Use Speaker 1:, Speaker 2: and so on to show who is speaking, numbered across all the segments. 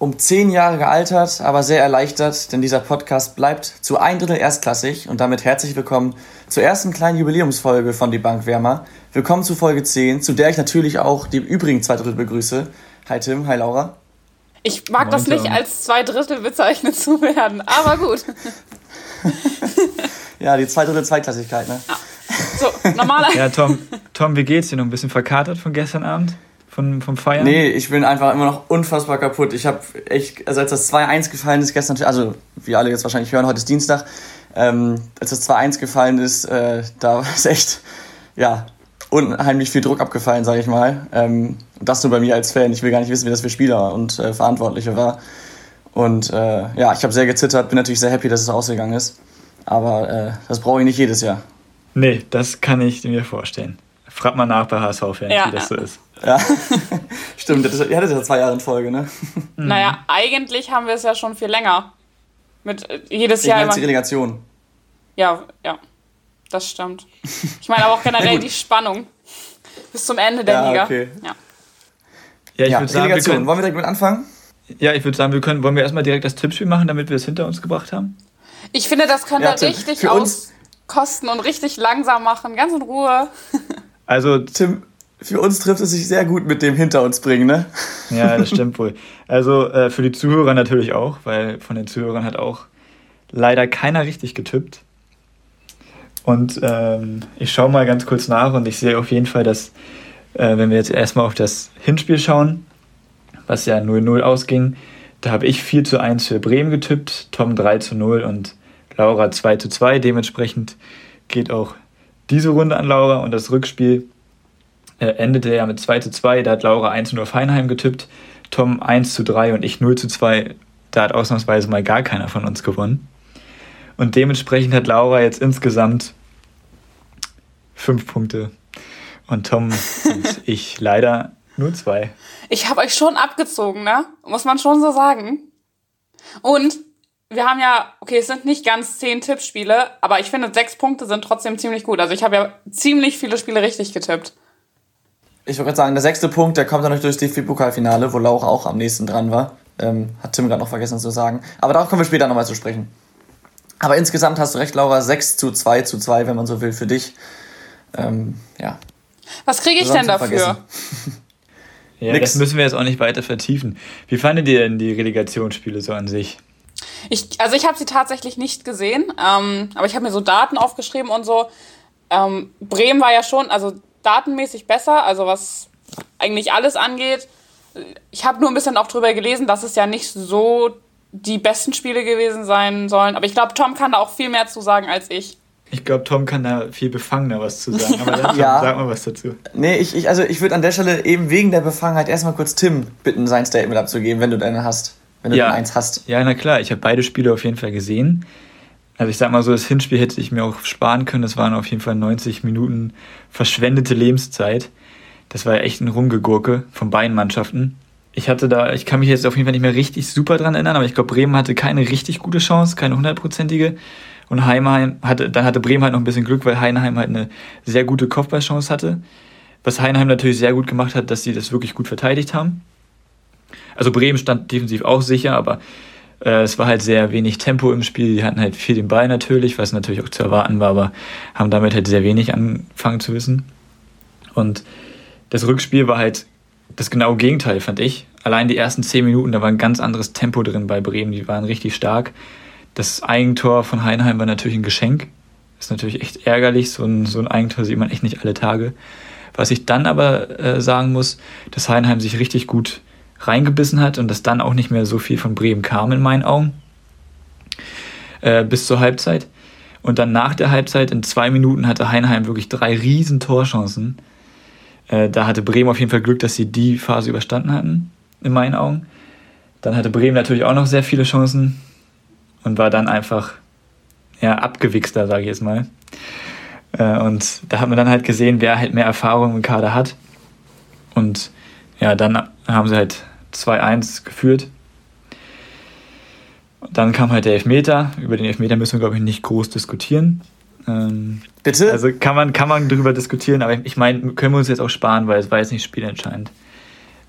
Speaker 1: um zehn Jahre gealtert, aber sehr erleichtert, denn dieser Podcast bleibt zu ein Drittel erstklassig und damit herzlich willkommen zur ersten kleinen Jubiläumsfolge von Die Bankwärmer. Willkommen zu Folge 10, zu der ich natürlich auch die übrigen zwei Drittel begrüße. Hi Tim, hi Laura.
Speaker 2: Ich mag Moin, das nicht Tom. als zwei Drittel bezeichnet zu werden, aber gut.
Speaker 1: ja, die zwei Drittel Zweitklassigkeit, ne? Ja.
Speaker 3: So, normaler. ja, Tom, Tom, wie geht's dir? Noch ein bisschen verkatert von gestern Abend? Von, vom Feiern?
Speaker 1: Nee, ich bin einfach immer noch unfassbar kaputt. Ich habe echt, also als das 2-1 gefallen ist gestern, also wie alle jetzt wahrscheinlich hören, heute ist Dienstag, ähm, als das 2-1 gefallen ist, äh, da ist echt, ja, unheimlich viel Druck abgefallen, sage ich mal. Ähm, das nur bei mir als Fan. Ich will gar nicht wissen, wie das für Spieler und äh, Verantwortliche war. Und äh, ja, ich habe sehr gezittert, bin natürlich sehr happy, dass es ausgegangen ist. Aber äh, das brauche ich nicht jedes Jahr.
Speaker 3: Nee, das kann ich mir vorstellen. Frag mal nach bei HSV-Fans, ja, wie das so ist.
Speaker 1: Ja, stimmt. Das, ihr hattet ja zwei Jahre in Folge, ne?
Speaker 2: Mhm. Naja, eigentlich haben wir es ja schon viel länger. Mit äh, jedes ich Jahr
Speaker 1: immer. die Relegation.
Speaker 2: Ja, ja. Das stimmt. Ich meine aber auch generell die Spannung bis zum Ende der ja, Liga. Okay. Ja.
Speaker 1: Ja, ich ja, würde sagen, wir können, wollen wir direkt mit anfangen?
Speaker 3: Ja, ich würde sagen, wir können, wollen wir erstmal direkt das Tippspiel machen, damit wir es hinter uns gebracht haben?
Speaker 2: Ich finde, das könnte ja, richtig auskosten und richtig langsam machen, ganz in Ruhe.
Speaker 1: Also, Tim, für uns trifft es sich sehr gut mit dem hinter uns bringen, ne?
Speaker 3: Ja, das stimmt wohl. Also äh, für die Zuhörer natürlich auch, weil von den Zuhörern hat auch leider keiner richtig getippt. Und ähm, ich schaue mal ganz kurz nach und ich sehe auf jeden Fall, dass, äh, wenn wir jetzt erstmal auf das Hinspiel schauen, was ja 0-0 ausging, da habe ich 4 zu 1 für Bremen getippt, Tom 3 zu 0 und Laura 2 zu 2. Dementsprechend geht auch diese Runde an Laura und das Rückspiel äh, endete ja mit 2 zu 2. Da hat Laura 1 0 auf Heinheim getippt, Tom 1 zu 3 und ich 0 zu 2. Da hat ausnahmsweise mal gar keiner von uns gewonnen. Und dementsprechend hat Laura jetzt insgesamt 5 Punkte. Und Tom und ich leider nur 2.
Speaker 2: Ich habe euch schon abgezogen, ne? Muss man schon so sagen. Und wir haben ja, okay, es sind nicht ganz zehn Tippspiele, aber ich finde, sechs Punkte sind trotzdem ziemlich gut. Also ich habe ja ziemlich viele Spiele richtig getippt.
Speaker 1: Ich wollte gerade sagen, der sechste Punkt, der kommt dann durch das DFB-Pokalfinale, wo Lauch auch am nächsten dran war. Ähm, hat Tim gerade noch vergessen zu sagen. Aber darauf kommen wir später nochmal zu sprechen. Aber insgesamt hast du recht, Laura, 6 zu 2 zu 2, wenn man so will, für dich. Ähm, ja.
Speaker 2: Was kriege ich denn dafür?
Speaker 3: ja, Nix. das müssen wir jetzt auch nicht weiter vertiefen. Wie fandet ihr denn die Relegationsspiele so an sich?
Speaker 2: Ich, also ich habe sie tatsächlich nicht gesehen, ähm, aber ich habe mir so Daten aufgeschrieben und so. Ähm, Bremen war ja schon, also datenmäßig besser, also was eigentlich alles angeht. Ich habe nur ein bisschen auch drüber gelesen, dass es ja nicht so die besten Spiele gewesen sein sollen. Aber ich glaube, Tom kann da auch viel mehr zu sagen als ich.
Speaker 3: Ich glaube, Tom kann da viel befangener was zu sagen. Aber dann, ja. sag mal was dazu.
Speaker 1: Nee, ich, ich, also ich würde an der Stelle eben wegen der Befangenheit erstmal kurz Tim bitten, sein Statement abzugeben, wenn du deine hast. Wenn du
Speaker 3: ja.
Speaker 1: eins hast.
Speaker 3: Ja, na klar. Ich habe beide Spiele auf jeden Fall gesehen. Also ich sag mal so, das Hinspiel hätte ich mir auch sparen können. Das waren auf jeden Fall 90 Minuten verschwendete Lebenszeit. Das war echt ein Rumgegurke von beiden Mannschaften. Ich hatte da, ich kann mich jetzt auf jeden Fall nicht mehr richtig super dran erinnern, aber ich glaube, Bremen hatte keine richtig gute Chance, keine hundertprozentige. Und Heimheim hatte, dann hatte Bremen halt noch ein bisschen Glück, weil Heinheim halt eine sehr gute Kopfballchance hatte. Was Heinheim natürlich sehr gut gemacht hat, dass sie das wirklich gut verteidigt haben. Also Bremen stand defensiv auch sicher, aber äh, es war halt sehr wenig Tempo im Spiel. Die hatten halt viel den Ball natürlich, was natürlich auch zu erwarten war, aber haben damit halt sehr wenig angefangen zu wissen. Und das Rückspiel war halt das genaue Gegenteil, fand ich. Allein die ersten zehn Minuten, da war ein ganz anderes Tempo drin bei Bremen. Die waren richtig stark. Das Eigentor von Heinheim war natürlich ein Geschenk. Ist natürlich echt ärgerlich. So ein, so ein Eigentor sieht man echt nicht alle Tage. Was ich dann aber äh, sagen muss, dass Heinheim sich richtig gut reingebissen hat und dass dann auch nicht mehr so viel von Bremen kam in meinen Augen. Äh, bis zur Halbzeit. Und dann nach der Halbzeit in zwei Minuten hatte Heinheim wirklich drei riesen Torchancen. Äh, da hatte Bremen auf jeden Fall Glück, dass sie die Phase überstanden hatten, in meinen Augen. Dann hatte Bremen natürlich auch noch sehr viele Chancen und war dann einfach ja, abgewichster, sage ich jetzt mal. Äh, und da hat man dann halt gesehen, wer halt mehr Erfahrung im Kader hat. Und ja, dann haben sie halt 2-1 geführt. Dann kam halt der Elfmeter. Über den Elfmeter müssen wir, glaube ich, nicht groß diskutieren. Ähm,
Speaker 1: Bitte?
Speaker 3: Also kann man, kann man darüber diskutieren, aber ich meine, können wir uns jetzt auch sparen, weil es war jetzt nicht spielentscheidend.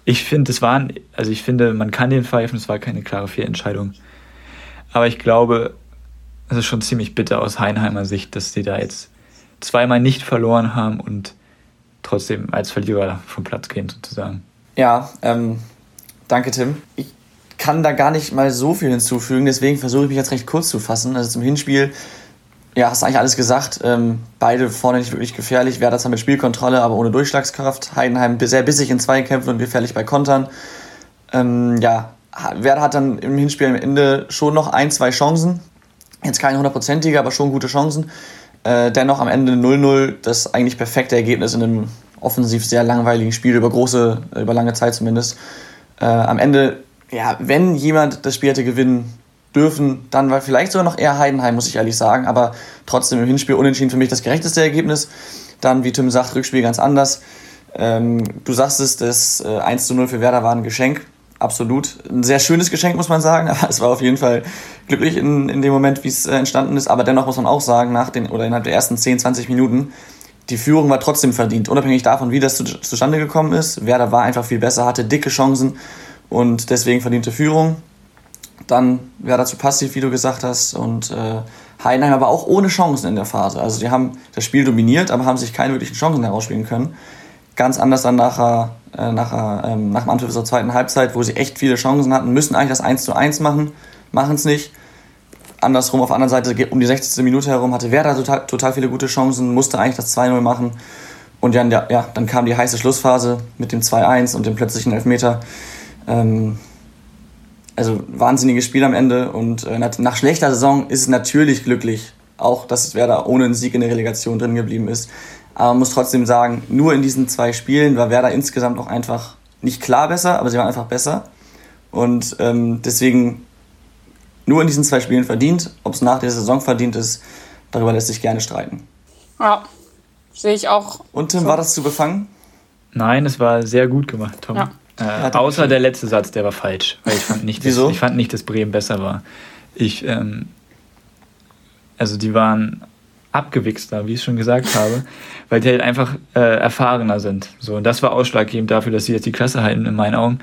Speaker 3: ich finde, es waren, also ich finde, man kann den pfeifen, es war keine klare Fehlentscheidung. Aber ich glaube, es ist schon ziemlich bitter aus Heinheimer Sicht, dass sie da jetzt zweimal nicht verloren haben und trotzdem als Verlierer vom Platz gehen, sozusagen.
Speaker 1: Ja, ähm, danke, Tim. Ich kann da gar nicht mal so viel hinzufügen, deswegen versuche ich mich jetzt recht kurz zu fassen. Also zum Hinspiel, ja, hast du eigentlich alles gesagt. Ähm, beide vorne nicht wirklich gefährlich. Werder zwar mit Spielkontrolle, aber ohne Durchschlagskraft. Heidenheim sehr bissig in Zweikämpfen und gefährlich bei Kontern. Ähm, ja, Werder hat dann im Hinspiel am Ende schon noch ein, zwei Chancen. Jetzt keine hundertprozentige, aber schon gute Chancen. Äh, dennoch am Ende 0-0 das eigentlich perfekte Ergebnis in einem offensiv sehr langweiligen Spiel, über große, über lange Zeit zumindest. Äh, am Ende, ja, wenn jemand das Spiel hätte gewinnen dürfen, dann war vielleicht sogar noch eher Heidenheim, muss ich ehrlich sagen. Aber trotzdem im Hinspiel unentschieden für mich das gerechteste Ergebnis. Dann, wie Tim sagt, Rückspiel ganz anders. Ähm, du sagst es, das äh, 1 0 für Werder war ein Geschenk absolut ein sehr schönes Geschenk, muss man sagen. Aber es war auf jeden Fall glücklich in, in dem Moment, wie es äh, entstanden ist. Aber dennoch muss man auch sagen, nach den oder innerhalb der ersten 10, 20 Minuten, die Führung war trotzdem verdient. Unabhängig davon, wie das zu, zustande gekommen ist. Werder war einfach viel besser, hatte dicke Chancen und deswegen verdiente Führung. Dann Werder zu passiv, wie du gesagt hast. Und äh, Heidenheim aber auch ohne Chancen in der Phase. Also die haben das Spiel dominiert, aber haben sich keine wirklichen Chancen herausspielen können. Ganz anders dann nachher äh, nach, ähm, nach dem Anpfiff zur zweiten Halbzeit, wo sie echt viele Chancen hatten, müssen eigentlich das 1 zu 1 machen, machen es nicht. Andersrum, auf der anderen Seite, um die 60. Minute herum, hatte Werder total, total viele gute Chancen, musste eigentlich das 2-0 machen. Und dann, ja, dann kam die heiße Schlussphase mit dem 2-1 und dem plötzlichen Elfmeter. Ähm, also wahnsinniges Spiel am Ende. Und äh, nach schlechter Saison ist es natürlich glücklich, auch dass Werder ohne einen Sieg in der Relegation drin geblieben ist. Aber man muss trotzdem sagen, nur in diesen zwei Spielen war Werder insgesamt auch einfach nicht klar besser, aber sie waren einfach besser. Und ähm, deswegen nur in diesen zwei Spielen verdient. Ob es nach der Saison verdient ist, darüber lässt sich gerne streiten.
Speaker 2: Ja, sehe ich auch.
Speaker 1: Und Tim, so. war das zu befangen?
Speaker 3: Nein, es war sehr gut gemacht, Tom. Ja. Äh, außer der letzte Satz, der war falsch. Weil ich fand nicht, Wieso? Dass, ich fand nicht, dass Bremen besser war. Ich, ähm, also die waren abgewichster, wie ich schon gesagt habe, weil die halt einfach äh, erfahrener sind. So, und das war ausschlaggebend dafür, dass sie jetzt die Klasse halten, in meinen Augen.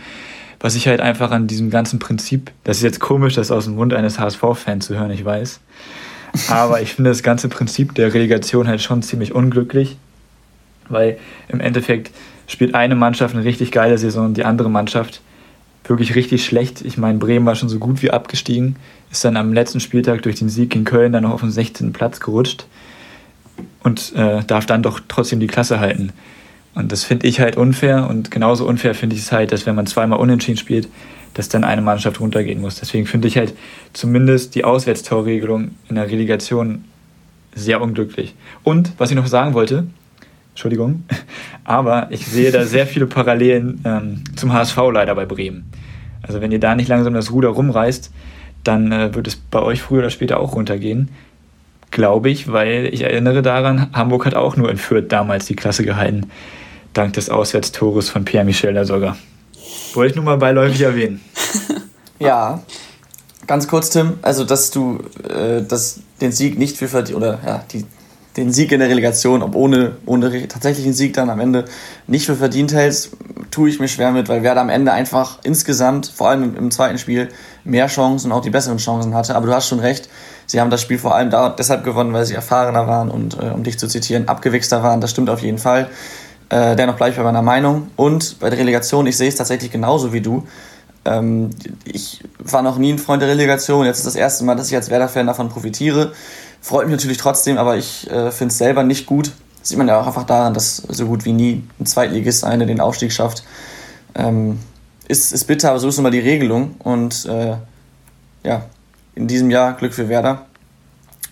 Speaker 3: Was ich halt einfach an diesem ganzen Prinzip, das ist jetzt komisch, das aus dem Mund eines HSV-Fans zu hören, ich weiß. Aber ich finde das ganze Prinzip der Relegation halt schon ziemlich unglücklich, weil im Endeffekt spielt eine Mannschaft eine richtig geile Saison und die andere Mannschaft wirklich richtig schlecht. Ich meine, Bremen war schon so gut wie abgestiegen, ist dann am letzten Spieltag durch den Sieg in Köln dann noch auf den 16. Platz gerutscht und äh, darf dann doch trotzdem die Klasse halten. Und das finde ich halt unfair und genauso unfair finde ich es halt, dass wenn man zweimal unentschieden spielt, dass dann eine Mannschaft runtergehen muss. Deswegen finde ich halt zumindest die Auswärtstorregelung in der Relegation sehr unglücklich. Und was ich noch sagen wollte, Entschuldigung, aber ich sehe da sehr viele Parallelen ähm, zum HSV leider bei Bremen. Also wenn ihr da nicht langsam das Ruder rumreißt, dann äh, wird es bei euch früher oder später auch runtergehen. Glaube ich, weil ich erinnere daran, Hamburg hat auch nur in Fürth damals die Klasse gehalten. Dank des Auswärtstores von Pierre-Michel sogar. Wollte ich nur mal beiläufig erwähnen.
Speaker 1: ja, ganz kurz, Tim. Also, dass du äh, dass den Sieg nicht für verdient, oder ja, die, den Sieg in der Relegation, ob ohne, ohne tatsächlichen Sieg dann am Ende nicht für verdient hältst, tue ich mir schwer mit, weil Werder am Ende einfach insgesamt, vor allem im, im zweiten Spiel, mehr Chancen und auch die besseren Chancen hatte. Aber du hast schon recht, sie haben das Spiel vor allem da, deshalb gewonnen, weil sie erfahrener waren und, äh, um dich zu zitieren, abgewichster waren. Das stimmt auf jeden Fall. Äh, dennoch bleibe ich bei meiner Meinung. Und bei der Relegation, ich sehe es tatsächlich genauso wie du. Ähm, ich war noch nie ein Freund der Relegation. Jetzt ist das erste Mal, dass ich als Werder-Fan davon profitiere. Freut mich natürlich trotzdem, aber ich äh, finde es selber nicht gut. Das sieht man ja auch einfach daran, dass so gut wie nie ein Zweitligist eine den Aufstieg schafft. Ähm, ist, ist bitter, aber so ist nun mal die Regelung. Und äh, ja, in diesem Jahr Glück für Werder.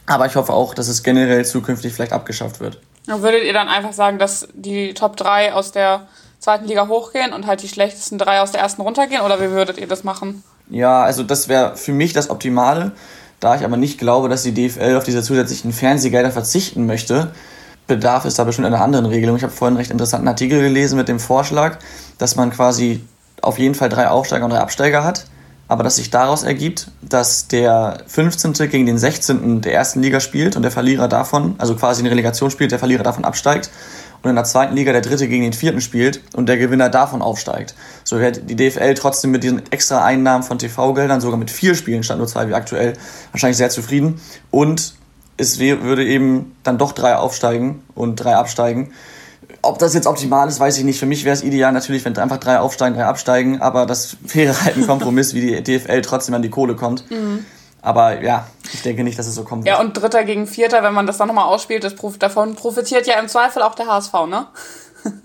Speaker 1: Aber ich hoffe auch, dass es generell zukünftig vielleicht abgeschafft wird.
Speaker 2: Würdet ihr dann einfach sagen, dass die Top 3 aus der zweiten Liga hochgehen und halt die schlechtesten drei aus der ersten runtergehen? Oder wie würdet ihr das machen?
Speaker 1: Ja, also das wäre für mich das Optimale. Da ich aber nicht glaube, dass die DFL auf diese zusätzlichen Fernsehgelder verzichten möchte, bedarf es da bestimmt einer anderen Regelung. Ich habe vorhin einen recht interessanten Artikel gelesen mit dem Vorschlag, dass man quasi auf jeden Fall drei Aufsteiger und drei Absteiger hat. Aber dass sich daraus ergibt, dass der 15. gegen den 16. der ersten Liga spielt und der Verlierer davon, also quasi eine Relegation spielt, der Verlierer davon absteigt und in der zweiten Liga der dritte gegen den vierten spielt und der Gewinner davon aufsteigt. So wird die DFL trotzdem mit diesen extra Einnahmen von TV-Geldern, sogar mit vier Spielen statt nur zwei wie aktuell, wahrscheinlich sehr zufrieden. Und es würde eben dann doch drei aufsteigen und drei absteigen. Ob das jetzt optimal ist, weiß ich nicht. Für mich wäre es ideal natürlich, wenn einfach drei aufsteigen, drei absteigen, aber das wäre halt ein Kompromiss, wie die DFL trotzdem an die Kohle kommt. Mhm. Aber ja, ich denke nicht, dass es so kommt.
Speaker 2: Ja, und Dritter gegen Vierter, wenn man das dann nochmal ausspielt, das, davon profitiert ja im Zweifel auch der HSV, ne?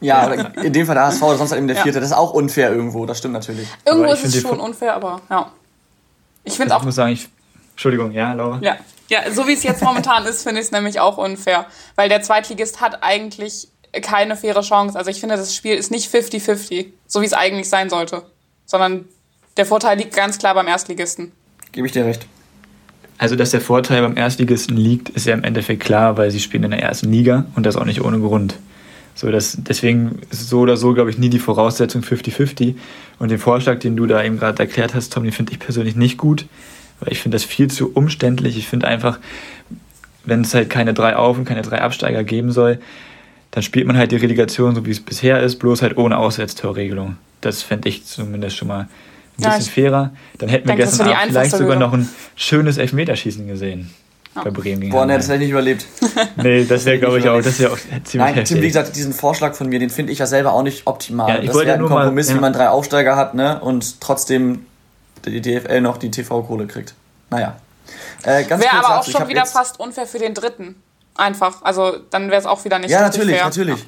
Speaker 1: Ja, in dem Fall der HSV, sonst halt eben der ja. Vierte. Das ist auch unfair irgendwo, das stimmt natürlich.
Speaker 2: Irgendwo ist es schon unfair, aber ja.
Speaker 3: Ich finde auch. Ich muss sagen, ich. Entschuldigung, ja, Laura?
Speaker 2: Ja, ja so wie es jetzt momentan ist, finde ich es nämlich auch unfair. Weil der Zweitligist hat eigentlich keine faire Chance. Also ich finde, das Spiel ist nicht 50-50, so wie es eigentlich sein sollte. Sondern der Vorteil liegt ganz klar beim Erstligisten.
Speaker 1: Gebe ich dir recht.
Speaker 3: Also, dass der Vorteil beim Erstligisten liegt, ist ja im Endeffekt klar, weil sie spielen in der ersten Liga und das auch nicht ohne Grund. So, das, deswegen ist so oder so, glaube ich, nie die Voraussetzung 50-50. Und den Vorschlag, den du da eben gerade erklärt hast, Tom, den finde ich persönlich nicht gut, weil ich finde das viel zu umständlich. Ich finde einfach, wenn es halt keine drei Auf- und keine drei Absteiger geben soll, dann spielt man halt die Relegation so, wie es bisher ist, bloß halt ohne Auswärtstorregelung. Das fände ich zumindest schon mal ein bisschen ja, fairer. Dann hätten wir gestern Abend vielleicht sogar noch ein schönes Elfmeterschießen gesehen. Ja. Bei
Speaker 1: Bremen gegen Boah, ne, das hätte ich nicht überlebt.
Speaker 3: nee, das wäre, glaube ich, auch, das wäre auch
Speaker 1: ziemlich Nein, heftig. wie gesagt, diesen Vorschlag von mir, den finde ich ja selber auch nicht optimal. Ja, ich das wäre ein Kompromiss, mal, ja. wie man drei Aufsteiger hat, ne, und trotzdem die DFL noch die TV-Kohle kriegt. Naja.
Speaker 2: Äh, wäre aber auch schon wieder fast unfair für den Dritten. Einfach. Also, dann wäre es auch wieder nicht
Speaker 1: Ja, natürlich, fair. natürlich.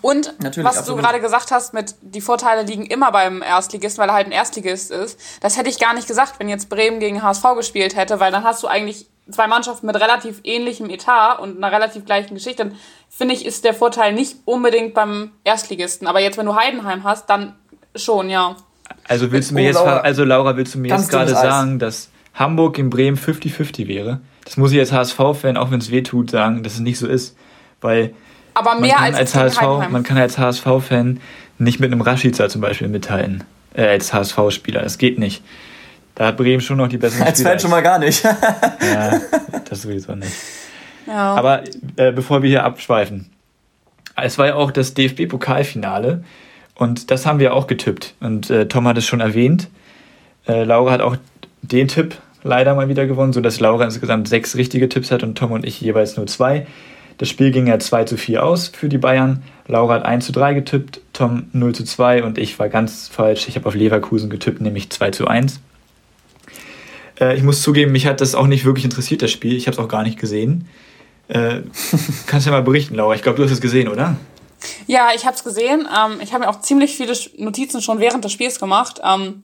Speaker 2: Und Natürlich, was absolut. du gerade gesagt hast, mit die Vorteile liegen immer beim Erstligisten, weil er halt ein Erstligist ist. Das hätte ich gar nicht gesagt, wenn jetzt Bremen gegen HSV gespielt hätte, weil dann hast du eigentlich zwei Mannschaften mit relativ ähnlichem Etat und einer relativ gleichen Geschichte. Dann finde ich, ist der Vorteil nicht unbedingt beim Erstligisten. Aber jetzt, wenn du Heidenheim hast, dann schon, ja.
Speaker 3: Also willst du mir oh, jetzt, Laura, also Laura, willst du mir jetzt gerade sagen, dass Hamburg in Bremen 50-50 wäre? Das muss ich als HSV-Fan, auch wenn es weh tut, sagen, dass es nicht so ist. Weil aber mehr als, als HSV, Man kann als HSV-Fan nicht mit einem Rashica zum Beispiel mithalten. Äh, als HSV-Spieler. Das geht nicht. Da hat Bremen schon noch die besseren
Speaker 1: als Spieler. Als Fan schon mal gar nicht.
Speaker 3: ja, das sowieso nicht. Ja. Aber äh, bevor wir hier abschweifen. Es war ja auch das DFB-Pokalfinale. Und das haben wir auch getippt. Und äh, Tom hat es schon erwähnt. Äh, Laura hat auch den Tipp leider mal wieder gewonnen, sodass Laura insgesamt sechs richtige Tipps hat und Tom und ich jeweils nur zwei. Das Spiel ging ja 2 zu 4 aus für die Bayern. Laura hat 1 zu 3 getippt, Tom 0 zu 2 und ich war ganz falsch. Ich habe auf Leverkusen getippt, nämlich 2 zu 1. Äh, ich muss zugeben, mich hat das auch nicht wirklich interessiert, das Spiel. Ich habe es auch gar nicht gesehen. Äh, kannst du ja mal berichten, Laura? Ich glaube, du hast es gesehen, oder?
Speaker 2: Ja, ich habe es gesehen. Ähm, ich habe mir auch ziemlich viele Notizen schon während des Spiels gemacht. Ähm,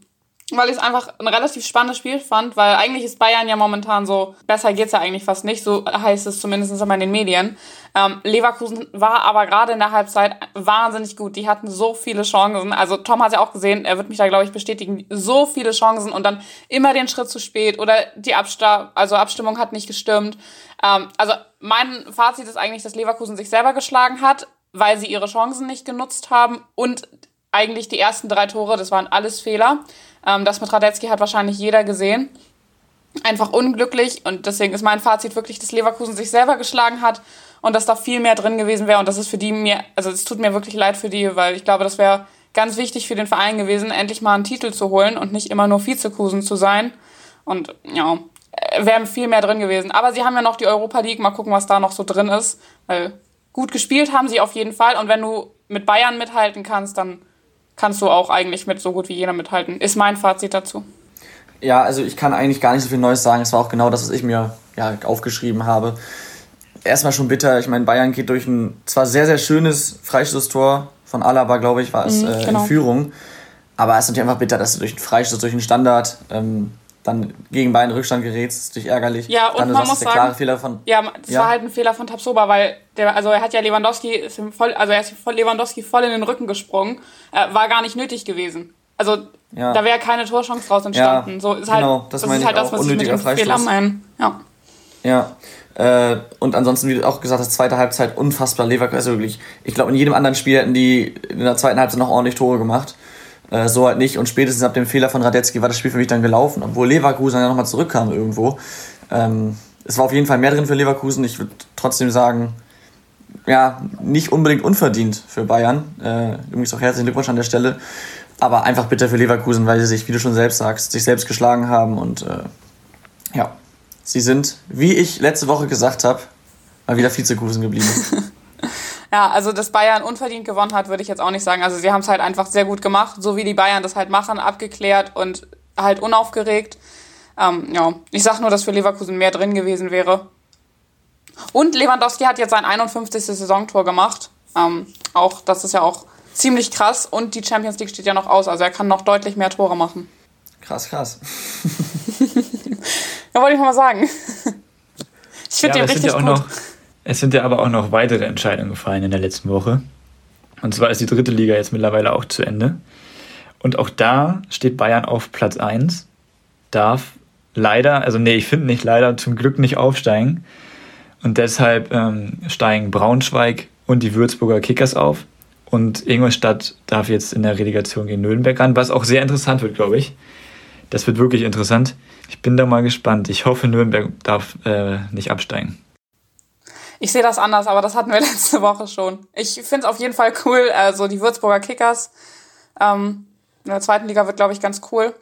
Speaker 2: weil ich es einfach ein relativ spannendes Spiel fand, weil eigentlich ist Bayern ja momentan so, besser geht's ja eigentlich fast nicht, so heißt es zumindest immer in den Medien. Ähm, Leverkusen war aber gerade in der Halbzeit wahnsinnig gut. Die hatten so viele Chancen. Also Tom hat ja auch gesehen, er wird mich da, glaube ich, bestätigen, so viele Chancen und dann immer den Schritt zu spät oder die Absta also Abstimmung hat nicht gestimmt. Ähm, also mein Fazit ist eigentlich, dass Leverkusen sich selber geschlagen hat, weil sie ihre Chancen nicht genutzt haben und eigentlich die ersten drei Tore, das waren alles Fehler. Ähm, das mit Radetzky hat wahrscheinlich jeder gesehen. Einfach unglücklich und deswegen ist mein Fazit wirklich, dass Leverkusen sich selber geschlagen hat und dass da viel mehr drin gewesen wäre und das ist für die mir, also es tut mir wirklich leid für die, weil ich glaube, das wäre ganz wichtig für den Verein gewesen, endlich mal einen Titel zu holen und nicht immer nur Vizekusen zu sein. Und ja, wären viel mehr drin gewesen. Aber sie haben ja noch die Europa League, mal gucken, was da noch so drin ist. Weil gut gespielt haben sie auf jeden Fall. Und wenn du mit Bayern mithalten kannst, dann kannst du auch eigentlich mit so gut wie jeder mithalten. Ist mein Fazit dazu.
Speaker 1: Ja, also ich kann eigentlich gar nicht so viel Neues sagen. Es war auch genau das, was ich mir ja, aufgeschrieben habe. Erstmal schon bitter. Ich meine, Bayern geht durch ein zwar sehr, sehr schönes Freistoßtor von Alaba, glaube ich, war es mhm, äh, genau. in Führung. Aber es ist natürlich einfach bitter, dass du durch einen Freistoß, durch einen Standard ähm, dann gegen Bayern Rückstand gerätst, ist natürlich ärgerlich.
Speaker 2: Ja, und
Speaker 1: dann,
Speaker 2: man muss sagen, Fehler von, ja, das ja. war halt ein Fehler von Tapsoba, weil der, also er hat ja Lewandowski, ist voll, also er ist voll Lewandowski voll in den Rücken gesprungen, äh, war gar nicht nötig gewesen. Also ja. da wäre keine Torchance draus entstanden. Ja, so ist halt, genau, das, das ist halt das, was ich mit dem Fehler meine. Ja.
Speaker 1: Ja. Äh, und ansonsten, wie du auch gesagt hast, zweite Halbzeit unfassbar Leverkusen. Also wirklich, ich glaube, in jedem anderen Spiel hätten die in der zweiten Halbzeit noch ordentlich Tore gemacht. Äh, so halt nicht. Und spätestens ab dem Fehler von Radetzky war das Spiel für mich dann gelaufen, obwohl Leverkusen ja nochmal zurückkam irgendwo. Ähm, es war auf jeden Fall mehr drin für Leverkusen. Ich würde trotzdem sagen, ja, nicht unbedingt unverdient für Bayern. Äh, übrigens auch herzlichen Glückwunsch an der Stelle. Aber einfach bitter für Leverkusen, weil sie sich, wie du schon selbst sagst, sich selbst geschlagen haben. Und äh, ja, sie sind, wie ich letzte Woche gesagt habe, mal wieder Vizekusen geblieben.
Speaker 2: Ja, also dass Bayern unverdient gewonnen hat, würde ich jetzt auch nicht sagen. Also sie haben es halt einfach sehr gut gemacht, so wie die Bayern das halt machen, abgeklärt und halt unaufgeregt. Ähm, ja, ich sag nur, dass für Leverkusen mehr drin gewesen wäre. Und Lewandowski hat jetzt sein 51. Saisontor gemacht. Ähm, auch, das ist ja auch ziemlich krass. Und die Champions League steht ja noch aus, also er kann noch deutlich mehr Tore machen.
Speaker 1: Krass, krass.
Speaker 2: ja, wollte ich mal sagen. Ich
Speaker 3: finde ja, den richtig ja gut. Noch, es sind ja aber auch noch weitere Entscheidungen gefallen in der letzten Woche. Und zwar ist die dritte Liga jetzt mittlerweile auch zu Ende. Und auch da steht Bayern auf Platz 1, darf leider, also nee, ich finde nicht leider, zum Glück nicht aufsteigen. Und deshalb ähm, steigen Braunschweig und die Würzburger Kickers auf. Und Ingolstadt darf jetzt in der Relegation gegen Nürnberg ran, was auch sehr interessant wird, glaube ich. Das wird wirklich interessant. Ich bin da mal gespannt. Ich hoffe, Nürnberg darf äh, nicht absteigen.
Speaker 2: Ich sehe das anders, aber das hatten wir letzte Woche schon. Ich finde es auf jeden Fall cool. Also die Würzburger Kickers ähm, in der zweiten Liga wird, glaube ich, ganz cool.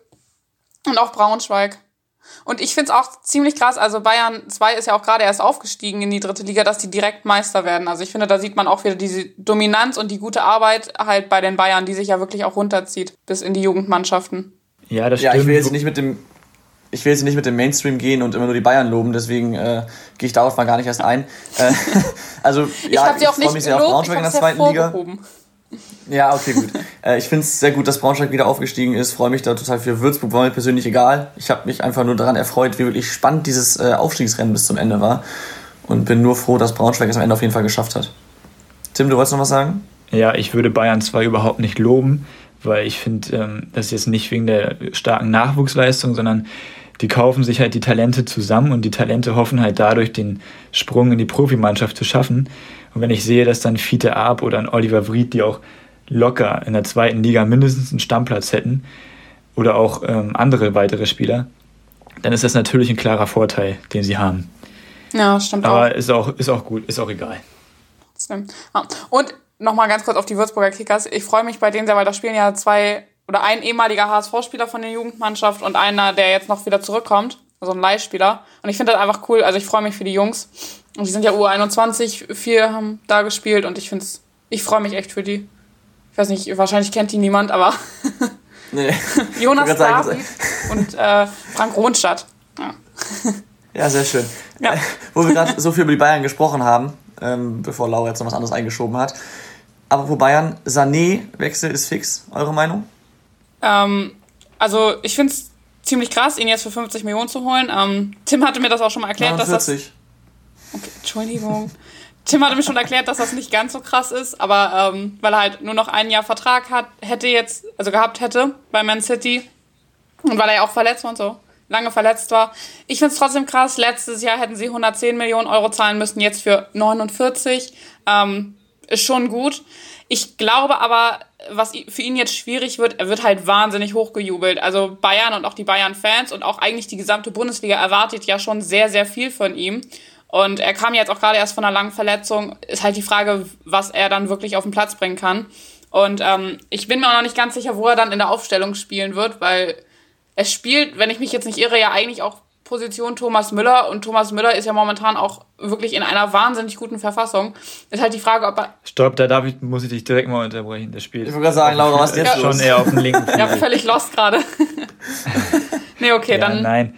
Speaker 2: Und auch Braunschweig. Und ich finde es auch ziemlich krass, also Bayern 2 ist ja auch gerade erst aufgestiegen in die dritte Liga, dass die direkt Meister werden. Also ich finde, da sieht man auch wieder diese Dominanz und die gute Arbeit halt bei den Bayern, die sich ja wirklich auch runterzieht bis in die Jugendmannschaften.
Speaker 1: Ja, das stimmt. Ja, ich will jetzt nicht mit dem ich will jetzt nicht mit dem Mainstream gehen und immer nur die Bayern loben, deswegen äh, gehe ich darauf mal gar nicht erst ein. äh, also ja, ich, ich freue mich sehr auf Braunschweig in der zweiten Liga. Ja, okay, gut. äh, ich finde es sehr gut, dass Braunschweig wieder aufgestiegen ist. Freue mich da total für Würzburg, war mir persönlich egal. Ich habe mich einfach nur daran erfreut, wie wirklich spannend dieses äh, Aufstiegsrennen bis zum Ende war. Und bin nur froh, dass Braunschweig es am Ende auf jeden Fall geschafft hat. Tim, du wolltest noch was sagen?
Speaker 3: Ja, ich würde Bayern zwar überhaupt nicht loben, weil ich finde, ähm, das ist jetzt nicht wegen der starken Nachwuchsleistung, sondern die kaufen sich halt die Talente zusammen und die Talente hoffen halt dadurch den Sprung in die Profimannschaft zu schaffen. Und wenn ich sehe, dass dann Fiete Arp oder ein Oliver Vried, die auch locker in der zweiten Liga mindestens einen Stammplatz hätten, oder auch ähm, andere weitere Spieler, dann ist das natürlich ein klarer Vorteil, den sie haben.
Speaker 2: Ja, stimmt
Speaker 3: Aber auch. Aber ist auch, ist auch gut, ist auch egal.
Speaker 2: Und nochmal ganz kurz auf die Würzburger Kickers. Ich freue mich bei denen sehr, weil da spielen ja zwei oder ein ehemaliger HSV-Spieler von der Jugendmannschaft und einer, der jetzt noch wieder zurückkommt, also ein Leihspieler. Und ich finde das einfach cool. Also ich freue mich für die Jungs. Und die sind ja U21, vier haben da gespielt und ich finde es, ich freue mich echt für die. Ich weiß nicht, wahrscheinlich kennt die niemand, aber nee. Jonas David und äh, Frank Ronstadt. Ja.
Speaker 1: ja, sehr schön. Ja. Äh, wo wir gerade so viel über die Bayern gesprochen haben, ähm, bevor Laura jetzt noch was anderes eingeschoben hat. Aber wo Bayern, Sané-Wechsel ist fix, eure Meinung?
Speaker 2: Ähm, also ich finde es ziemlich krass, ihn jetzt für 50 Millionen zu holen. Ähm, Tim hatte mir das auch schon mal erklärt, 49. dass das. Okay, Entschuldigung. Tim hatte mir schon erklärt, dass das nicht ganz so krass ist, aber ähm, weil er halt nur noch ein Jahr Vertrag hat, hätte jetzt, also gehabt hätte bei Man City und weil er ja auch verletzt war und so, lange verletzt war. Ich finde es trotzdem krass. Letztes Jahr hätten sie 110 Millionen Euro zahlen müssen, jetzt für 49. Ähm, ist schon gut. Ich glaube aber, was für ihn jetzt schwierig wird, er wird halt wahnsinnig hochgejubelt. Also Bayern und auch die Bayern-Fans und auch eigentlich die gesamte Bundesliga erwartet ja schon sehr, sehr viel von ihm. Und er kam jetzt auch gerade erst von einer langen Verletzung. Ist halt die Frage, was er dann wirklich auf den Platz bringen kann. Und ähm, ich bin mir auch noch nicht ganz sicher, wo er dann in der Aufstellung spielen wird, weil er spielt, wenn ich mich jetzt nicht irre, ja eigentlich auch Position Thomas Müller und Thomas Müller ist ja momentan auch wirklich in einer wahnsinnig guten Verfassung. Ist halt die Frage, ob er.
Speaker 3: Stopp, da darf ich, muss ich dich direkt mal unterbrechen. Das Spiel.
Speaker 1: Ich gerade sagen, Laura, was jetzt
Speaker 3: ja. schon eher auf dem linken.
Speaker 2: Ja, völlig lost gerade. nee, okay, ja, dann.
Speaker 3: Nein.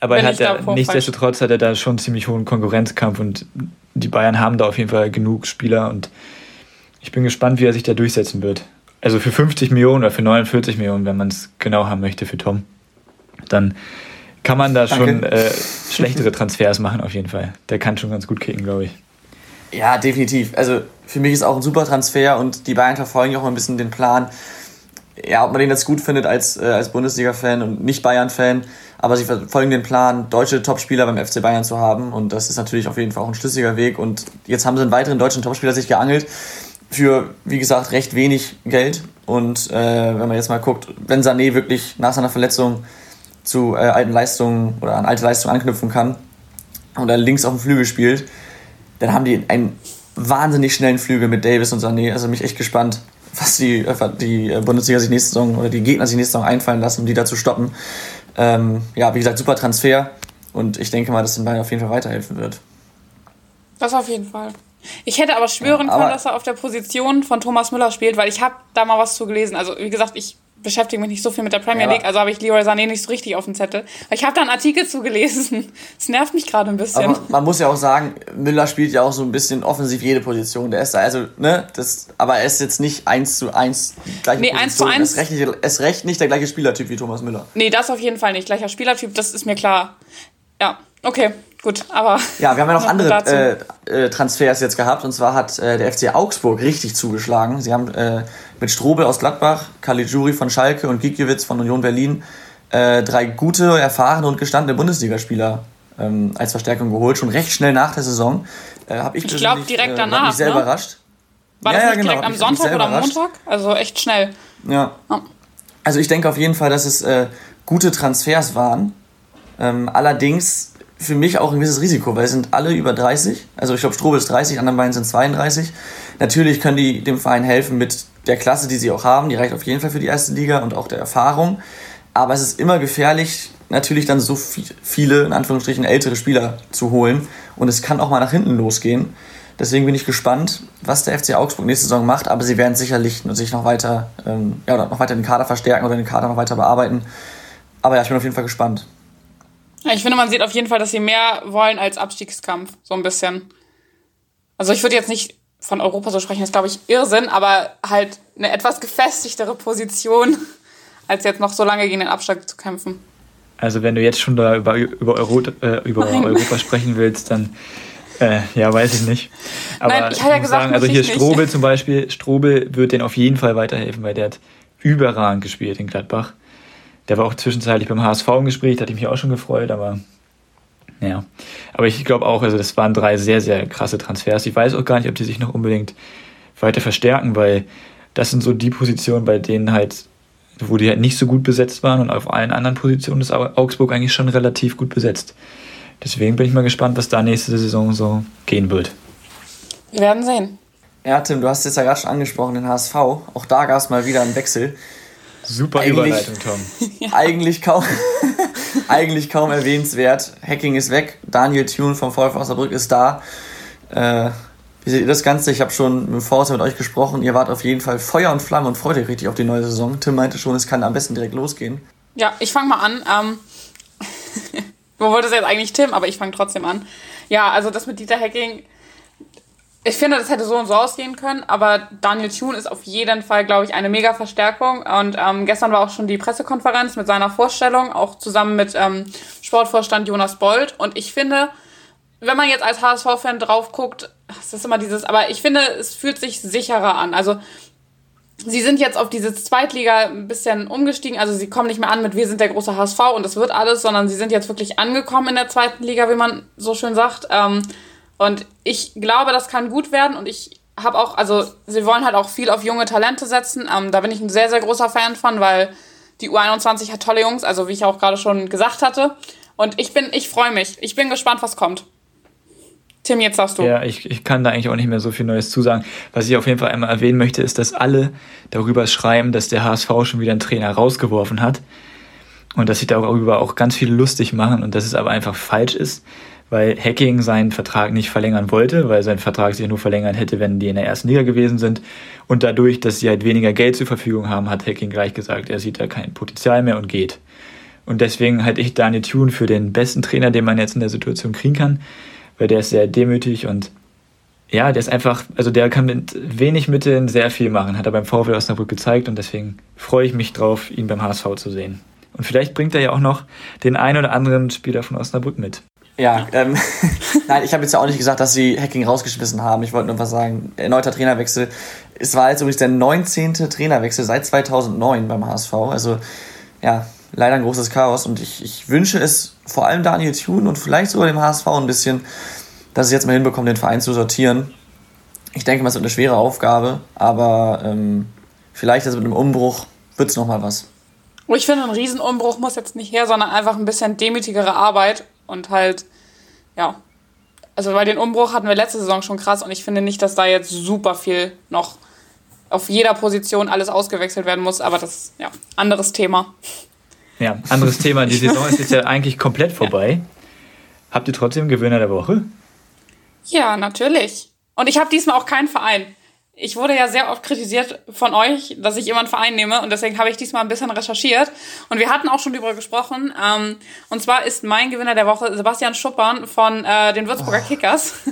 Speaker 3: Aber er hat ja, nichtsdestotrotz hat er da schon einen ziemlich hohen Konkurrenzkampf und die Bayern haben da auf jeden Fall genug Spieler und ich bin gespannt, wie er sich da durchsetzen wird. Also für 50 Millionen oder für 49 Millionen, wenn man es genau haben möchte für Tom, dann kann man da Danke. schon äh, schlechtere Transfers machen, auf jeden Fall. Der kann schon ganz gut kicken, glaube ich.
Speaker 1: Ja, definitiv. Also für mich ist auch ein super Transfer und die Bayern verfolgen auch mal ein bisschen den Plan. Ja, ob man den jetzt gut findet als, äh, als Bundesliga-Fan und nicht Bayern-Fan, aber sie verfolgen den Plan, deutsche Topspieler beim FC Bayern zu haben und das ist natürlich auf jeden Fall auch ein schlüssiger Weg und jetzt haben sie einen weiteren deutschen Topspieler sich geangelt für, wie gesagt, recht wenig Geld Und äh, wenn man jetzt mal guckt, wenn Sané wirklich nach seiner Verletzung zu äh, alten Leistungen oder an alte Leistungen anknüpfen kann und er links auf dem Flügel spielt, dann haben die einen wahnsinnig schnellen Flügel mit Davis und Sané. Also mich echt gespannt, was die, äh, die Bundesliga sich nächste Saison oder die Gegner sich nächste Saison einfallen lassen, um die da zu stoppen. Ähm, ja, wie gesagt, super Transfer und ich denke mal, dass den beiden auf jeden Fall weiterhelfen wird.
Speaker 2: Das auf jeden Fall. Ich hätte aber schwören ja, aber können, dass er auf der Position von Thomas Müller spielt, weil ich habe da mal was zu gelesen. Also wie gesagt, ich beschäftige mich nicht so viel mit der Premier League, also habe ich Leroy Sané nicht so richtig auf dem Zettel. Ich habe da einen Artikel zugelesen. Das nervt mich gerade ein bisschen.
Speaker 1: Aber man muss ja auch sagen, Müller spielt ja auch so ein bisschen offensiv jede Position. Der ist da, also, ne, das, aber er ist jetzt nicht eins zu eins gleiche nee, Position. 1 zu 1. Er ist, recht nicht, recht nicht der gleiche Spielertyp wie Thomas Müller.
Speaker 2: Nee, das auf jeden Fall nicht. Gleicher Spielertyp, das ist mir klar. Ja, okay. Gut, aber.
Speaker 1: Ja, wir haben ja noch andere äh, äh, Transfers jetzt gehabt. Und zwar hat äh, der FC Augsburg richtig zugeschlagen. Sie haben äh, mit Strobel aus Gladbach, Caligiuri von Schalke und Gikiewicz von Union Berlin äh, drei gute, erfahrene und gestandene Bundesligaspieler ähm, als Verstärkung geholt. Schon recht schnell nach der Saison.
Speaker 2: Äh, hab ich ich glaube direkt danach. Mich sehr ne? überrascht. War ja, das nicht genau, direkt am Sonntag oder am Montag? Also echt schnell.
Speaker 1: Ja. Oh. Also ich denke auf jeden Fall, dass es gute Transfers waren. Ähm, allerdings für mich auch ein gewisses Risiko, weil es sind alle über 30. Also ich glaube, Strobel ist 30, anderen beiden sind 32. Natürlich können die dem Verein helfen mit der Klasse, die sie auch haben. Die reicht auf jeden Fall für die erste Liga und auch der Erfahrung. Aber es ist immer gefährlich, natürlich dann so viele, in Anführungsstrichen, ältere Spieler zu holen. Und es kann auch mal nach hinten losgehen. Deswegen bin ich gespannt, was der FC Augsburg nächste Saison macht. Aber sie werden sicherlich sich noch weiter, ähm, ja, noch weiter den Kader verstärken oder den Kader noch weiter bearbeiten. Aber ja, ich bin auf jeden Fall gespannt.
Speaker 2: Ich finde, man sieht auf jeden Fall, dass sie mehr wollen als Abstiegskampf, so ein bisschen. Also ich würde jetzt nicht von Europa so sprechen, das ist, glaube ich, Irrsinn, aber halt eine etwas gefestigtere Position, als jetzt noch so lange gegen den Abstieg zu kämpfen.
Speaker 3: Also wenn du jetzt schon da über, über, Euro, äh, über Europa sprechen willst, dann äh, ja, weiß ich nicht. Aber Nein, ich habe ja gesagt, sagen, also hier Strobel zum Beispiel, Strobel wird denen auf jeden Fall weiterhelfen, weil der hat überragend gespielt in Gladbach. Der war auch zwischenzeitlich beim HSV im Gespräch, da hatte ich mich auch schon gefreut, aber ja. Aber ich glaube auch, also das waren drei sehr, sehr krasse Transfers. Ich weiß auch gar nicht, ob die sich noch unbedingt weiter verstärken, weil das sind so die Positionen, bei denen halt, wo die halt nicht so gut besetzt waren und auf allen anderen Positionen ist Augsburg eigentlich schon relativ gut besetzt. Deswegen bin ich mal gespannt, was da nächste Saison so gehen wird.
Speaker 2: Wir werden sehen.
Speaker 1: Ja, Tim, du hast jetzt ja gerade schon angesprochen, den HSV. Auch da gab es mal wieder einen Wechsel.
Speaker 3: Super eigentlich, Überleitung, Tom.
Speaker 1: ja. Eigentlich kaum, eigentlich kaum erwähnenswert. Hacking ist weg. Daniel Thune vom VfB Osnabrück ist da. Äh, wie seht ihr das Ganze? Ich habe schon im Voraus mit euch gesprochen. Ihr wart auf jeden Fall Feuer und Flamme und freut euch richtig auf die neue Saison. Tim meinte schon, es kann am besten direkt losgehen.
Speaker 2: Ja, ich fange mal an. Ähm, wo wollte es jetzt eigentlich Tim, aber ich fange trotzdem an. Ja, also das mit Dieter Hacking ich finde, das hätte so und so ausgehen können, aber Daniel Thune ist auf jeden Fall, glaube ich, eine mega Verstärkung. Und ähm, gestern war auch schon die Pressekonferenz mit seiner Vorstellung, auch zusammen mit ähm, Sportvorstand Jonas Bold. Und ich finde, wenn man jetzt als HSV-Fan drauf guckt, es ist immer dieses, aber ich finde, es fühlt sich sicherer an. Also sie sind jetzt auf diese Zweitliga ein bisschen umgestiegen. Also sie kommen nicht mehr an mit wir sind der große HSV und das wird alles, sondern sie sind jetzt wirklich angekommen in der zweiten Liga, wie man so schön sagt. Ähm, und ich glaube, das kann gut werden und ich habe auch, also sie wollen halt auch viel auf junge Talente setzen. Ähm, da bin ich ein sehr, sehr großer Fan von, weil die U21 hat tolle Jungs, also wie ich auch gerade schon gesagt hatte. Und ich bin, ich freue mich. Ich bin gespannt, was kommt. Tim, jetzt sagst du.
Speaker 3: Ja, ich, ich kann da eigentlich auch nicht mehr so viel Neues zusagen. Was ich auf jeden Fall einmal erwähnen möchte, ist, dass alle darüber schreiben, dass der HSV schon wieder einen Trainer rausgeworfen hat. Und dass sich darüber auch ganz viele lustig machen und dass es aber einfach falsch ist weil Hacking seinen Vertrag nicht verlängern wollte, weil sein Vertrag sich nur verlängern hätte, wenn die in der ersten Liga gewesen sind. Und dadurch, dass sie halt weniger Geld zur Verfügung haben, hat Hacking gleich gesagt, er sieht da kein Potenzial mehr und geht. Und deswegen halte ich Daniel Thune für den besten Trainer, den man jetzt in der Situation kriegen kann, weil der ist sehr demütig und ja, der ist einfach, also der kann mit wenig Mitteln sehr viel machen, hat er beim VfL Osnabrück gezeigt und deswegen freue ich mich drauf, ihn beim HSV zu sehen. Und vielleicht bringt er ja auch noch den einen oder anderen Spieler von Osnabrück mit.
Speaker 1: Ja, ähm, nein, ich habe jetzt ja auch nicht gesagt, dass sie Hacking rausgeschmissen haben. Ich wollte nur was sagen. Erneuter Trainerwechsel. Es war jetzt übrigens der 19. Trainerwechsel seit 2009 beim HSV. Also, ja, leider ein großes Chaos. Und ich, ich wünsche es vor allem Daniel Thune und vielleicht sogar dem HSV ein bisschen, dass sie jetzt mal hinbekommen, den Verein zu sortieren. Ich denke mal, es wird eine schwere Aufgabe, aber ähm, vielleicht also mit einem Umbruch wird es nochmal was.
Speaker 2: Oh, ich finde, ein Riesenumbruch muss jetzt nicht her, sondern einfach ein bisschen demütigere Arbeit und halt, ja. Also, weil den Umbruch hatten wir letzte Saison schon krass und ich finde nicht, dass da jetzt super viel noch auf jeder Position alles ausgewechselt werden muss, aber das ist ja anderes Thema.
Speaker 3: Ja, anderes Thema. Die Saison ist jetzt ja eigentlich komplett vorbei. Habt ihr trotzdem Gewinner der Woche?
Speaker 2: Ja, natürlich. Und ich habe diesmal auch keinen Verein. Ich wurde ja sehr oft kritisiert von euch, dass ich immer einen Verein nehme und deswegen habe ich diesmal ein bisschen recherchiert. Und wir hatten auch schon darüber gesprochen. Ähm, und zwar ist mein Gewinner der Woche Sebastian Schuppern von äh, den Würzburger oh. Kickers.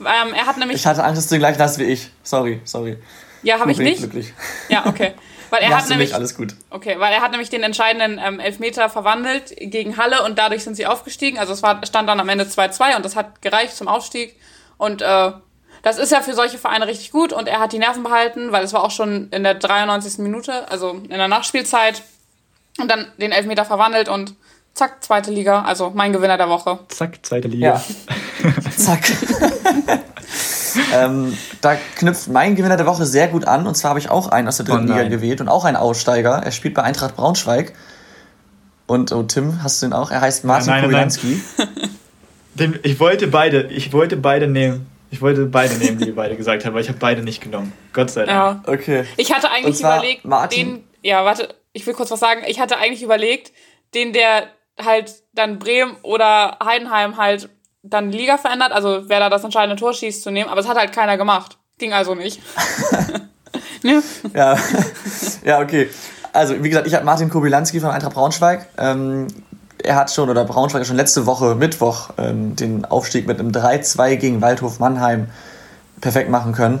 Speaker 2: ähm, er hat nämlich.
Speaker 1: Ich hatte Angst, dass du gleich das wie ich. Sorry, sorry.
Speaker 2: Ja, habe ich nicht. Glücklich. Ja, okay. Weil er hat nämlich
Speaker 1: alles gut.
Speaker 2: Okay, weil er hat nämlich den entscheidenden ähm, Elfmeter verwandelt gegen Halle und dadurch sind sie aufgestiegen. Also es war, stand dann am Ende 2-2 und das hat gereicht zum Aufstieg. Und äh, das ist ja für solche Vereine richtig gut und er hat die Nerven behalten, weil es war auch schon in der 93. Minute, also in der Nachspielzeit. Und dann den Elfmeter verwandelt und zack, zweite Liga. Also mein Gewinner der Woche.
Speaker 3: Zack, zweite Liga.
Speaker 1: Ja. zack. ähm, da knüpft mein Gewinner der Woche sehr gut an. Und zwar habe ich auch einen aus der dritten oh Liga gewählt und auch einen Aussteiger. Er spielt bei Eintracht Braunschweig. Und oh, Tim, hast du ihn auch? Er heißt Martin nein, Kubilanski.
Speaker 3: Den, ich wollte beide, ich wollte beide nehmen. Ich wollte beide nehmen, die ihr beide gesagt habt, aber ich habe beide nicht genommen. Gott sei Dank.
Speaker 2: Ja.
Speaker 1: Okay.
Speaker 2: Ich hatte eigentlich überlegt, Martin den. Ja, warte, ich will kurz was sagen. Ich hatte eigentlich überlegt, den, der halt dann Bremen oder Heidenheim halt dann die Liga verändert, also wer da das entscheidende Tor schießt, zu nehmen. Aber es hat halt keiner gemacht. Ging also nicht.
Speaker 1: ne? Ja. ja, okay. Also, wie gesagt, ich habe Martin Kobilanski von Eintracht Braunschweig. Ähm, er hat schon, oder Braunschweig hat schon letzte Woche, Mittwoch, ähm, den Aufstieg mit einem 3-2 gegen Waldhof Mannheim perfekt machen können.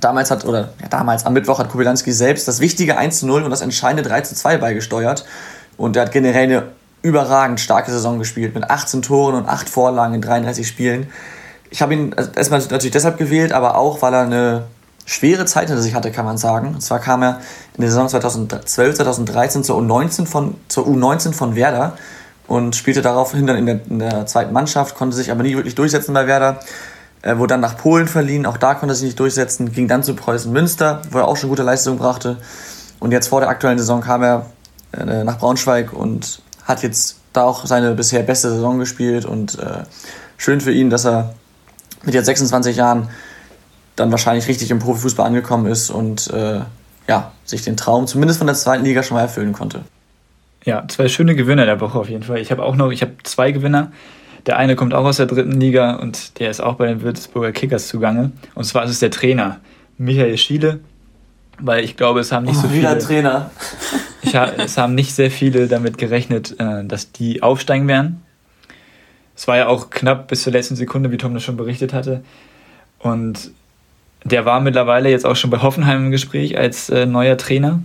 Speaker 1: Damals hat, oder ja, damals am Mittwoch hat Kobilanski selbst das wichtige 1-0 und das entscheidende 3-2 beigesteuert. Und er hat generell eine überragend starke Saison gespielt mit 18 Toren und 8 Vorlagen in 33 Spielen. Ich habe ihn erstmal natürlich deshalb gewählt, aber auch, weil er eine schwere Zeit hinter sich hatte, kann man sagen. Und zwar kam er in der Saison 2012, 2013 zur U19 von, zur U19 von Werder und spielte daraufhin dann in der, in der zweiten Mannschaft, konnte sich aber nie wirklich durchsetzen bei Werder. Er wurde dann nach Polen verliehen, auch da konnte er sich nicht durchsetzen, ging dann zu Preußen Münster, wo er auch schon gute Leistungen brachte. Und jetzt vor der aktuellen Saison kam er äh, nach Braunschweig und hat jetzt da auch seine bisher beste Saison gespielt und äh, schön für ihn, dass er mit jetzt 26 Jahren dann wahrscheinlich richtig im Profifußball angekommen ist und äh, ja, sich den Traum zumindest von der zweiten Liga schon mal erfüllen konnte.
Speaker 3: Ja, zwei schöne Gewinner der Woche auf jeden Fall. Ich habe auch noch, ich habe zwei Gewinner. Der eine kommt auch aus der dritten Liga und der ist auch bei den Würzburger Kickers zugange. Und zwar ist es der Trainer, Michael Schiele, weil ich glaube, es haben nicht oh, so viele. Wieder
Speaker 1: Trainer.
Speaker 3: ich, es haben nicht sehr viele damit gerechnet, äh, dass die aufsteigen werden. Es war ja auch knapp bis zur letzten Sekunde, wie Tom das schon berichtet hatte. Und der war mittlerweile jetzt auch schon bei Hoffenheim im Gespräch als äh, neuer Trainer,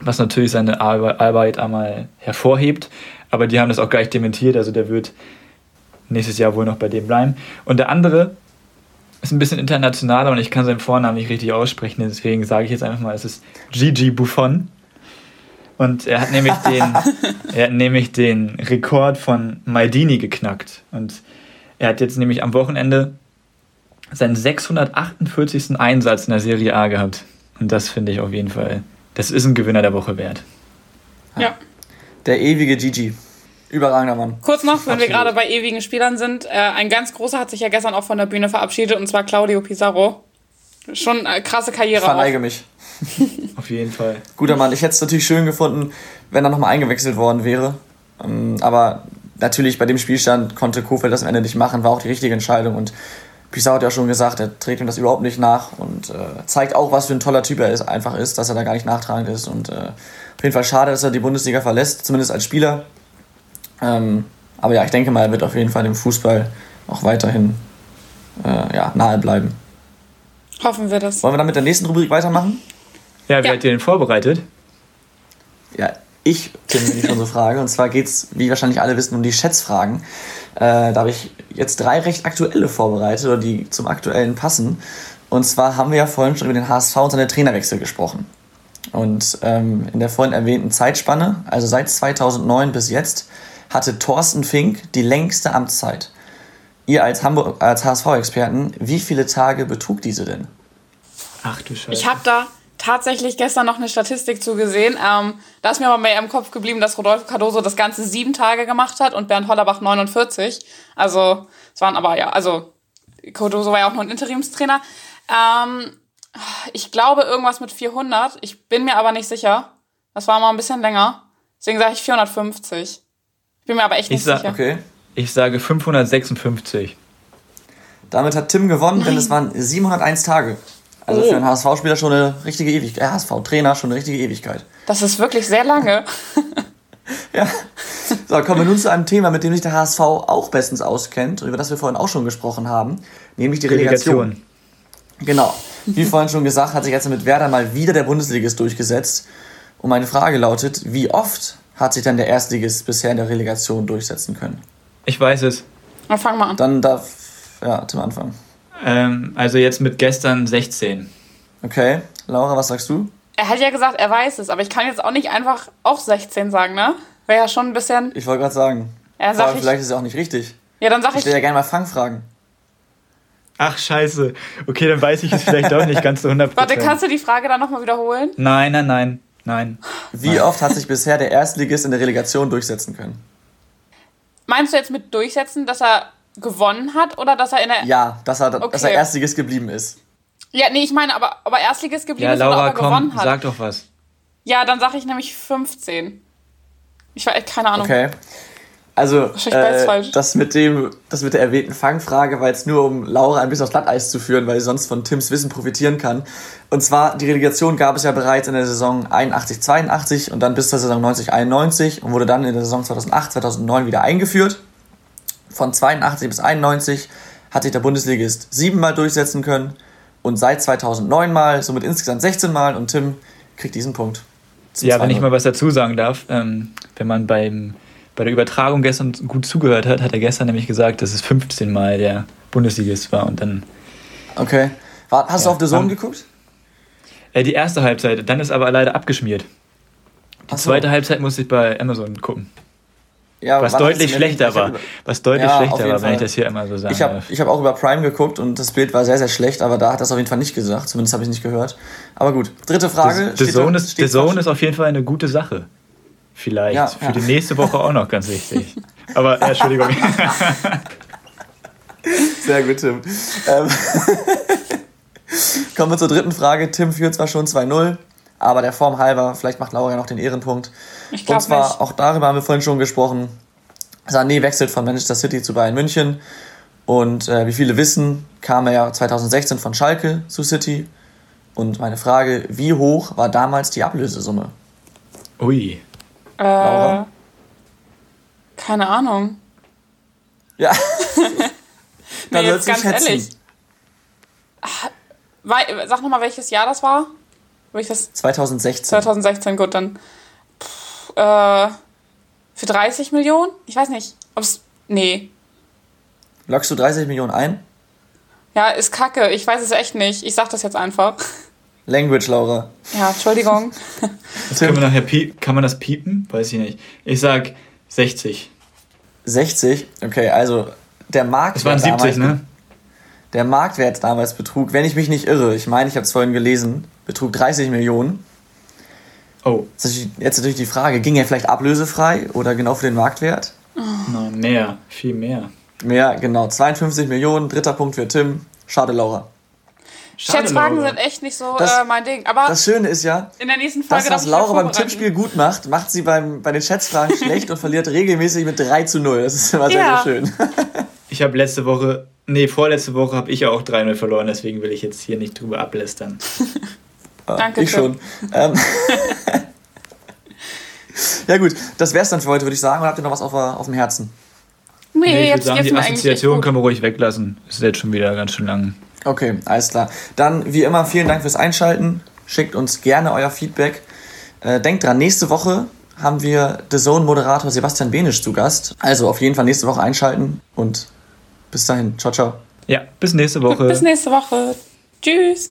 Speaker 3: was natürlich seine Arbeit einmal hervorhebt. Aber die haben das auch gleich dementiert, also der wird nächstes Jahr wohl noch bei dem bleiben. Und der andere ist ein bisschen internationaler und ich kann seinen Vornamen nicht richtig aussprechen, deswegen sage ich jetzt einfach mal, es ist Gigi Buffon. Und er hat nämlich den, er hat nämlich den Rekord von Maldini geknackt. Und er hat jetzt nämlich am Wochenende seinen 648. Einsatz in der Serie A gehabt. Und das finde ich auf jeden Fall, das ist ein Gewinner der Woche wert.
Speaker 2: Ja.
Speaker 1: Der ewige Gigi. Überragender Mann.
Speaker 2: Kurz noch, wenn Absolut. wir gerade bei ewigen Spielern sind, äh, ein ganz großer hat sich ja gestern auch von der Bühne verabschiedet, und zwar Claudio Pizarro. Schon eine krasse Karriere. Ich
Speaker 1: verneige auch. mich.
Speaker 3: Auf jeden Fall.
Speaker 1: Guter Mann. Ich hätte es natürlich schön gefunden, wenn er nochmal eingewechselt worden wäre. Ähm, aber natürlich bei dem Spielstand konnte Kofeld das am Ende nicht machen, war auch die richtige Entscheidung. Und Pizarro hat ja schon gesagt, er trägt ihm das überhaupt nicht nach und äh, zeigt auch, was für ein toller Typ er ist, einfach ist, dass er da gar nicht nachtragend ist. Und äh, auf jeden Fall schade, dass er die Bundesliga verlässt, zumindest als Spieler. Ähm, aber ja, ich denke mal, er wird auf jeden Fall dem Fußball auch weiterhin äh, ja, nahe bleiben.
Speaker 2: Hoffen wir das.
Speaker 1: Wollen wir dann mit der nächsten Rubrik weitermachen?
Speaker 3: Ja, wie ja. habt ihr denn vorbereitet?
Speaker 1: Ja, ich, Tim, wenn ich schon so frage. Und zwar geht es, wie wahrscheinlich alle wissen, um die Schätzfragen. Äh, da habe ich jetzt drei recht aktuelle vorbereitet, oder die zum aktuellen passen. Und zwar haben wir ja vorhin schon über den HSV und seine Trainerwechsel gesprochen. Und ähm, in der vorhin erwähnten Zeitspanne, also seit 2009 bis jetzt, hatte Thorsten Fink die längste Amtszeit. Ihr als, als HSV-Experten, wie viele Tage betrug diese denn?
Speaker 3: Ach du Scheiße.
Speaker 2: Ich habe da tatsächlich gestern noch eine Statistik zugesehen. Ähm, da ist mir aber mehr im Kopf geblieben, dass Rodolfo Cardoso das Ganze sieben Tage gemacht hat und Bernd Hollerbach 49. Also, es waren aber ja, also Cardoso war ja auch nur ein Interimstrainer. Ähm, ich glaube irgendwas mit 400. Ich bin mir aber nicht sicher. Das war mal ein bisschen länger. Deswegen sage ich 450. Ich bin mir aber echt nicht
Speaker 3: sag,
Speaker 2: sicher.
Speaker 1: Okay.
Speaker 3: Ich sage 556.
Speaker 1: Damit hat Tim gewonnen, denn es waren 701 Tage. Also
Speaker 2: Oh.
Speaker 1: für einen HSV-Spieler schon eine richtige Ewigkeit. Äh, HSV-Trainer schon eine richtige Ewigkeit.
Speaker 2: Das ist wirklich sehr lange.
Speaker 1: Ja. So, kommen wir nun zu einem Thema, mit dem sich der HSV auch bestens auskennt und über das wir vorhin auch schon gesprochen haben, nämlich die Relegation.
Speaker 3: Relegation.
Speaker 1: Genau. Wie vorhin schon gesagt, hat sich jetzt mit Werder mal wieder der Bundesligist durchgesetzt. Und meine Frage lautet, wie oft hat sich denn der Erstligist bisher in der Relegation durchsetzen können?
Speaker 3: Ich weiß es.
Speaker 2: Dann fang mal an.
Speaker 1: Dann darf, ja, Tim anfangen.
Speaker 3: Ähm, also jetzt mit gestern 16.
Speaker 1: Okay, Laura, was sagst du?
Speaker 2: Er hat ja gesagt, er weiß es, aber ich kann jetzt auch nicht einfach auch 16 sagen, ne? Wäre ja schon ein bisschen.
Speaker 1: Ich wollte gerade sagen.
Speaker 2: Ja, sag
Speaker 1: allem
Speaker 2: ich.
Speaker 1: vielleicht ist es auch nicht richtig.
Speaker 2: Ja, dann sag
Speaker 1: Ich
Speaker 2: ich.
Speaker 1: stelle ja gerne mal Fangfragen.
Speaker 3: Ach, scheiße. Okay, dann weiß ich es vielleicht doch nicht ganz zu 100%.
Speaker 2: Warte, kannst du die Frage dann nochmal wiederholen?
Speaker 3: Nein, nein, nein, nein.
Speaker 1: Wie oft hat sich bisher der Erstligist in der Relegation durchsetzen können?
Speaker 2: Meinst du jetzt mit durchsetzen, dass er gewonnen hat oder dass er in der.
Speaker 1: Ja, dass er, dass
Speaker 2: Okay.
Speaker 1: er Erstligist geblieben ist.
Speaker 2: Ja, nee, ich meine, aber ob er Erstligist geblieben
Speaker 3: Ja,
Speaker 2: ist oder
Speaker 3: Laura,
Speaker 2: ob er gewonnen
Speaker 3: komm,
Speaker 2: hat.
Speaker 3: sag doch was.
Speaker 2: Ja, dann sag ich nämlich 15. Ich war echt keine Ahnung.
Speaker 1: Okay. Also, äh, das, mit dem, das mit der erwähnten Fangfrage war jetzt nur, um Laura ein bisschen aufs Glatteis zu führen, weil sie sonst von Tims Wissen profitieren kann. Und zwar, die Relegation gab es ja bereits in der Saison 81-82 und dann bis zur Saison 90-91 und wurde dann in der Saison 2008-2009 wieder eingeführt. Von 82 bis 91 hat sich der Bundesligist siebenmal durchsetzen können und seit 2009 mal, somit insgesamt 16 Mal und Tim kriegt diesen Punkt.
Speaker 3: Ja, wenn ich
Speaker 1: 2-0.
Speaker 3: mal was dazu sagen darf, ähm, wenn man beim, bei der Übertragung gestern gut zugehört hat, hat er gestern nämlich gesagt, dass es 15 Mal der Bundesligist war und dann
Speaker 1: Okay. War, hast du
Speaker 3: Ja,
Speaker 1: auf The Zone geguckt?
Speaker 3: äh, die erste Halbzeit, dann ist aber leider abgeschmiert. Die
Speaker 1: so.
Speaker 3: zweite Halbzeit musste ich bei Amazon gucken.
Speaker 1: Ja,
Speaker 3: Was deutlich schlechter war. Was deutlich
Speaker 1: Ja,
Speaker 3: schlechter war, wenn ich das hier immer so sagen
Speaker 1: Ich habe ich hab auch über Prime geguckt und das Bild war sehr, sehr schlecht, aber da hat das auf jeden Fall nicht gesagt. Zumindest habe ich nicht gehört. Aber gut. Dritte Frage.
Speaker 3: The
Speaker 1: Steht
Speaker 3: Zone,
Speaker 1: da-
Speaker 3: ist, The Zone ist auf jeden Fall eine gute Sache. Vielleicht.
Speaker 1: Ja,
Speaker 3: Für die nächste Woche auch noch ganz wichtig. Aber, ja, Entschuldigung.
Speaker 1: Sehr gut, Tim. Ähm, Kommen wir zur dritten Frage. Tim führt zwar schon 2-0, aber der Form halber, vielleicht macht Laura ja noch den Ehrenpunkt.
Speaker 2: Ich
Speaker 1: Und
Speaker 2: glaube
Speaker 1: zwar,
Speaker 2: nicht.
Speaker 1: auch darüber haben wir vorhin schon gesprochen. Sané wechselt von Manchester City zu Bayern München. Und äh, wie viele wissen, kam er ja 2016 von Schalke zu City. Und meine Frage, wie hoch war damals die Ablösesumme?
Speaker 3: Ui.
Speaker 2: Äh,
Speaker 1: Laura?
Speaker 2: keine Ahnung.
Speaker 1: Ja. Dann
Speaker 2: Nee, jetzt ganz
Speaker 1: schätzen.
Speaker 2: ehrlich. Wei- Sag nochmal, welches Jahr das war? Welches?
Speaker 1: 2016.
Speaker 2: 2016, gut, dann. Pff, äh, für 30 Millionen? Ich weiß nicht. Ob's. Nee.
Speaker 1: Lockst du 30 Millionen ein?
Speaker 2: Ja, ist kacke. Ich weiß es echt nicht. Ich sag das jetzt einfach.
Speaker 1: Language, Laura.
Speaker 2: Ja, Entschuldigung.
Speaker 3: Kann man, nachher piep, kann man das piepen? Weiß ich nicht. Ich sag 60.
Speaker 1: 60. Okay, also der Marktwert.
Speaker 3: Es waren 70,
Speaker 1: damals,
Speaker 3: ne?
Speaker 1: Der Marktwert damals betrug, wenn ich mich nicht irre, ich meine, ich habe es vorhin gelesen, betrug 30 Millionen.
Speaker 3: Oh,
Speaker 1: Jetzt natürlich- Jetzt natürlich die Frage, ging er vielleicht ablösefrei oder genau für den Marktwert?
Speaker 3: na, mehr. Viel mehr.
Speaker 1: Mehr, genau. 52 Millionen, dritter Punkt für Tim. Schade, Laura.
Speaker 3: Schade,
Speaker 2: Schätzfragen
Speaker 3: Laura.
Speaker 2: sind echt nicht so
Speaker 1: Das-
Speaker 2: äh, mein Ding. Aber
Speaker 1: Das Schöne ist ja,
Speaker 2: in der nächsten Folge
Speaker 1: das, was Laura beim. Tippspiel gut macht, macht sie beim, bei den Schätzfragen schlecht und verliert regelmäßig mit 3 zu 0. Das ist immer sehr,
Speaker 2: Ja.
Speaker 1: sehr schön.
Speaker 3: Ich habe letzte Woche, nee, vorletzte Woche habe ich ja auch 3-0 verloren, deswegen will ich jetzt hier nicht drüber ablästern.
Speaker 2: Danke,
Speaker 1: ich
Speaker 2: Tim.
Speaker 1: schon. Ähm, ja gut, das wär's dann für heute, würde ich sagen. Oder habt ihr noch was auf, auf dem Herzen?
Speaker 2: Nee,
Speaker 3: Nee, ich
Speaker 2: jetzt
Speaker 3: sagen, die Assoziation können wir ruhig weglassen. Ist jetzt schon wieder ganz schön lang.
Speaker 1: Okay, alles klar. Dann wie immer vielen Dank fürs Einschalten. Schickt uns gerne euer Feedback. Äh, denkt dran, nächste Woche haben wir The Zone-Moderator Sebastian Benisch zu Gast. Also auf jeden Fall nächste Woche einschalten und bis dahin. Ciao, ciao.
Speaker 3: Ja, bis nächste Woche.
Speaker 2: Bis nächste Woche. Tschüss.